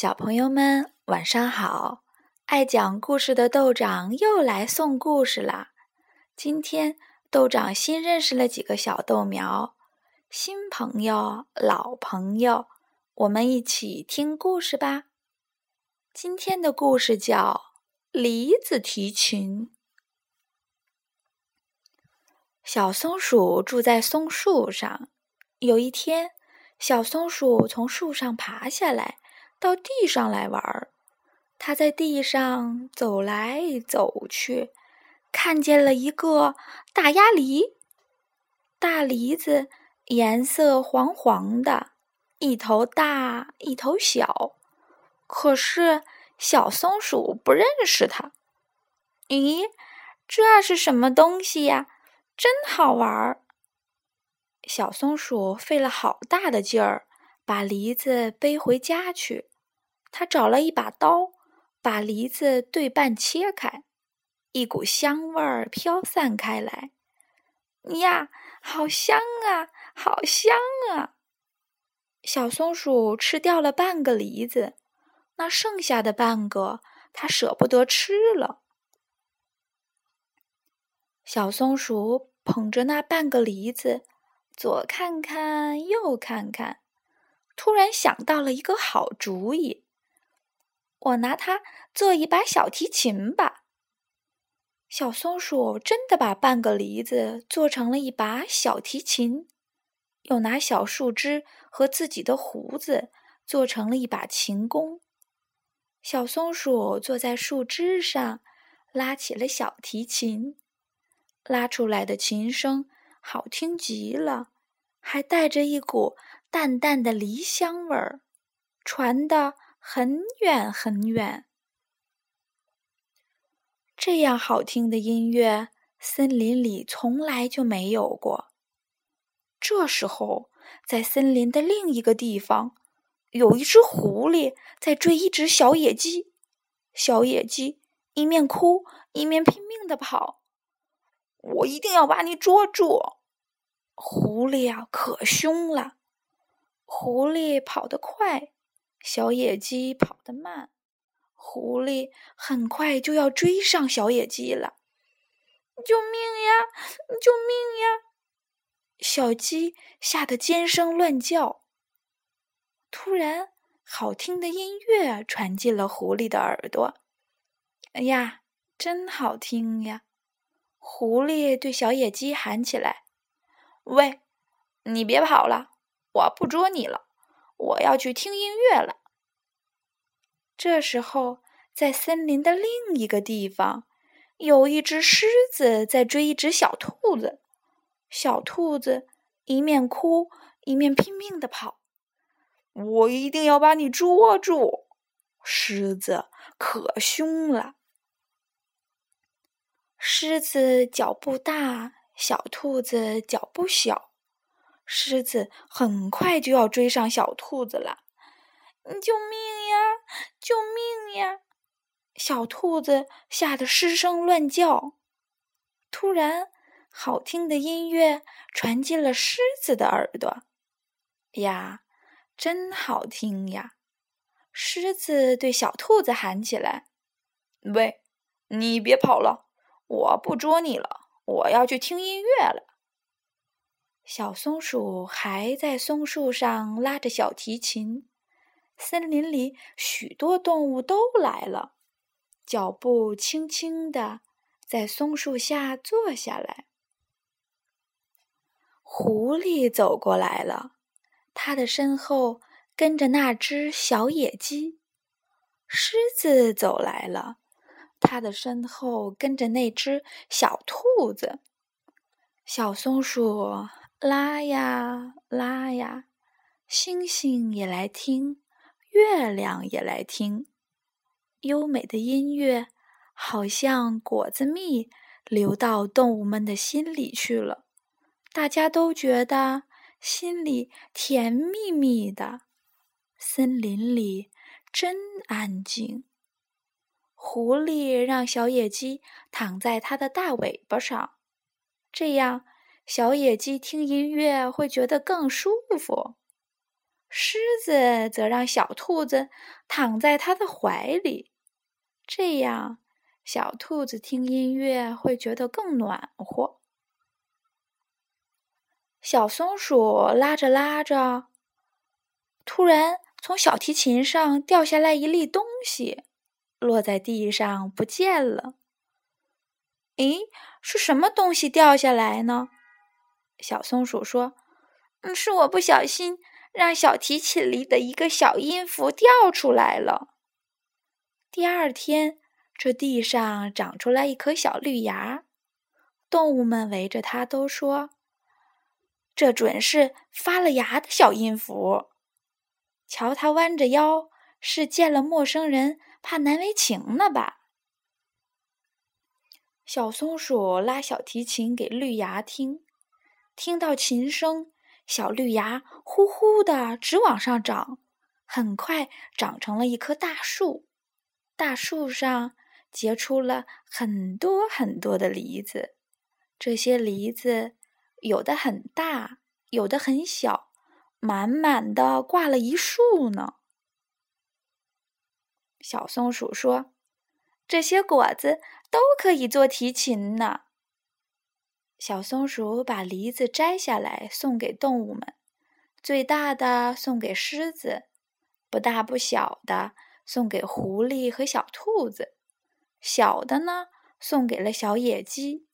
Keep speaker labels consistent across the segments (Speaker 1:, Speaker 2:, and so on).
Speaker 1: 小朋友们，晚上好！爱讲故事的豆长又来送故事啦。今天豆长新认识了几个小豆苗，新朋友、老朋友，我们一起听故事吧。今天的故事叫《梨子提琴》。小松鼠住在松树上。有一天，小松鼠从树上爬下来。到地上来玩儿，他在地上走来走去，看见了一个大鸭梨。大梨子颜色黄黄的，一头大一头小。可是小松鼠不认识它。咦，这是什么东西呀？真好玩儿！小松鼠费了好大的劲儿，把梨子背回家去。他找了一把刀，把梨子对半切开，一股香味儿飘散开来。呀，好香啊，好香啊！小松鼠吃掉了半个梨子，那剩下的半个，它舍不得吃了。小松鼠捧着那半个梨子，左看看，右看看，突然想到了一个好主意。我拿它做一把小提琴吧。小松鼠真的把半个梨子做成了一把小提琴，又拿小树枝和自己的胡子做成了一把琴弓。小松鼠坐在树枝上，拉起了小提琴，拉出来的琴声好听极了，还带着一股淡淡的梨香味儿，传的。很远很远，这样好听的音乐，森林里从来就没有过。这时候，在森林的另一个地方，有一只狐狸在追一只小野鸡。小野鸡一面哭一面拼命的跑，我一定要把你捉住！狐狸啊，可凶了。狐狸跑得快。小野鸡跑得慢，狐狸很快就要追上小野鸡了。救命呀！救命呀！小鸡吓得尖声乱叫。突然，好听的音乐传进了狐狸的耳朵。哎呀，真好听呀！狐狸对小野鸡喊起来：“喂，你别跑了，我不捉你了。”我要去听音乐了。这时候，在森林的另一个地方，有一只狮子在追一只小兔子。小兔子一面哭一面拼命的跑。我一定要把你捉住！狮子可凶了。狮子脚步大，小兔子脚步小。狮子很快就要追上小兔子了，救命呀！救命呀！小兔子吓得失声乱叫。突然，好听的音乐传进了狮子的耳朵。呀，真好听呀！狮子对小兔子喊起来：“喂，你别跑了，我不捉你了，我要去听音乐了。”小松鼠还在松树上拉着小提琴，森林里许多动物都来了，脚步轻轻的在松树下坐下来。狐狸走过来了，它的身后跟着那只小野鸡；狮子走来了，它的身后跟着那只小兔子。小松鼠。拉呀拉呀，星星也来听，月亮也来听。优美的音乐好像果子蜜，流到动物们的心里去了。大家都觉得心里甜蜜蜜的。森林里真安静。狐狸让小野鸡躺在它的大尾巴上，这样。小野鸡听音乐会觉得更舒服。狮子则让小兔子躺在它的怀里，这样小兔子听音乐会觉得更暖和。小松鼠拉着拉着，突然从小提琴上掉下来一粒东西，落在地上不见了。咦，是什么东西掉下来呢？小松鼠说：“嗯，是我不小心。”让小提琴里的一个小音符掉出来了。第二天，这地上长出来一颗小绿芽，动物们围着它都说：“这准是发了芽的小音符。”瞧，它弯着腰，是见了陌生人怕难为情呢吧？小松鼠拉小提琴给绿芽听，听到琴声。小绿芽呼呼的直往上长，很快长成了一棵大树。大树上结出了很多很多的梨子，这些梨子有的很大，有的很小，满满的挂了一树呢。小松鼠说：“这些果子都可以做提琴呢。”小松鼠把梨子摘下来送给动物们，最大的送给狮子，不大不小的送给狐狸和小兔子，小的呢送给了小野鸡，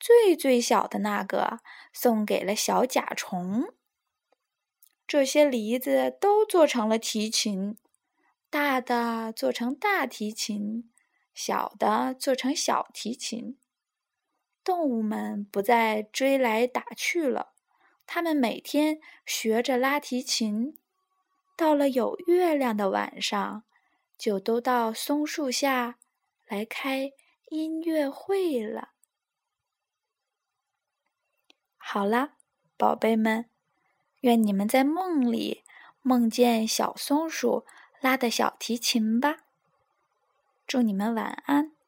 Speaker 1: 最最小的那个送给了小甲虫。这些梨子都做成了提琴，大的做成大提琴，小的做成小提琴。动物们不再追来打去了，它们每天学着拉提琴，到了有月亮的晚上，就都到松树下来开音乐会了。好啦，宝贝们，愿你们在梦里梦见小松鼠拉的小提琴吧。祝你们晚安。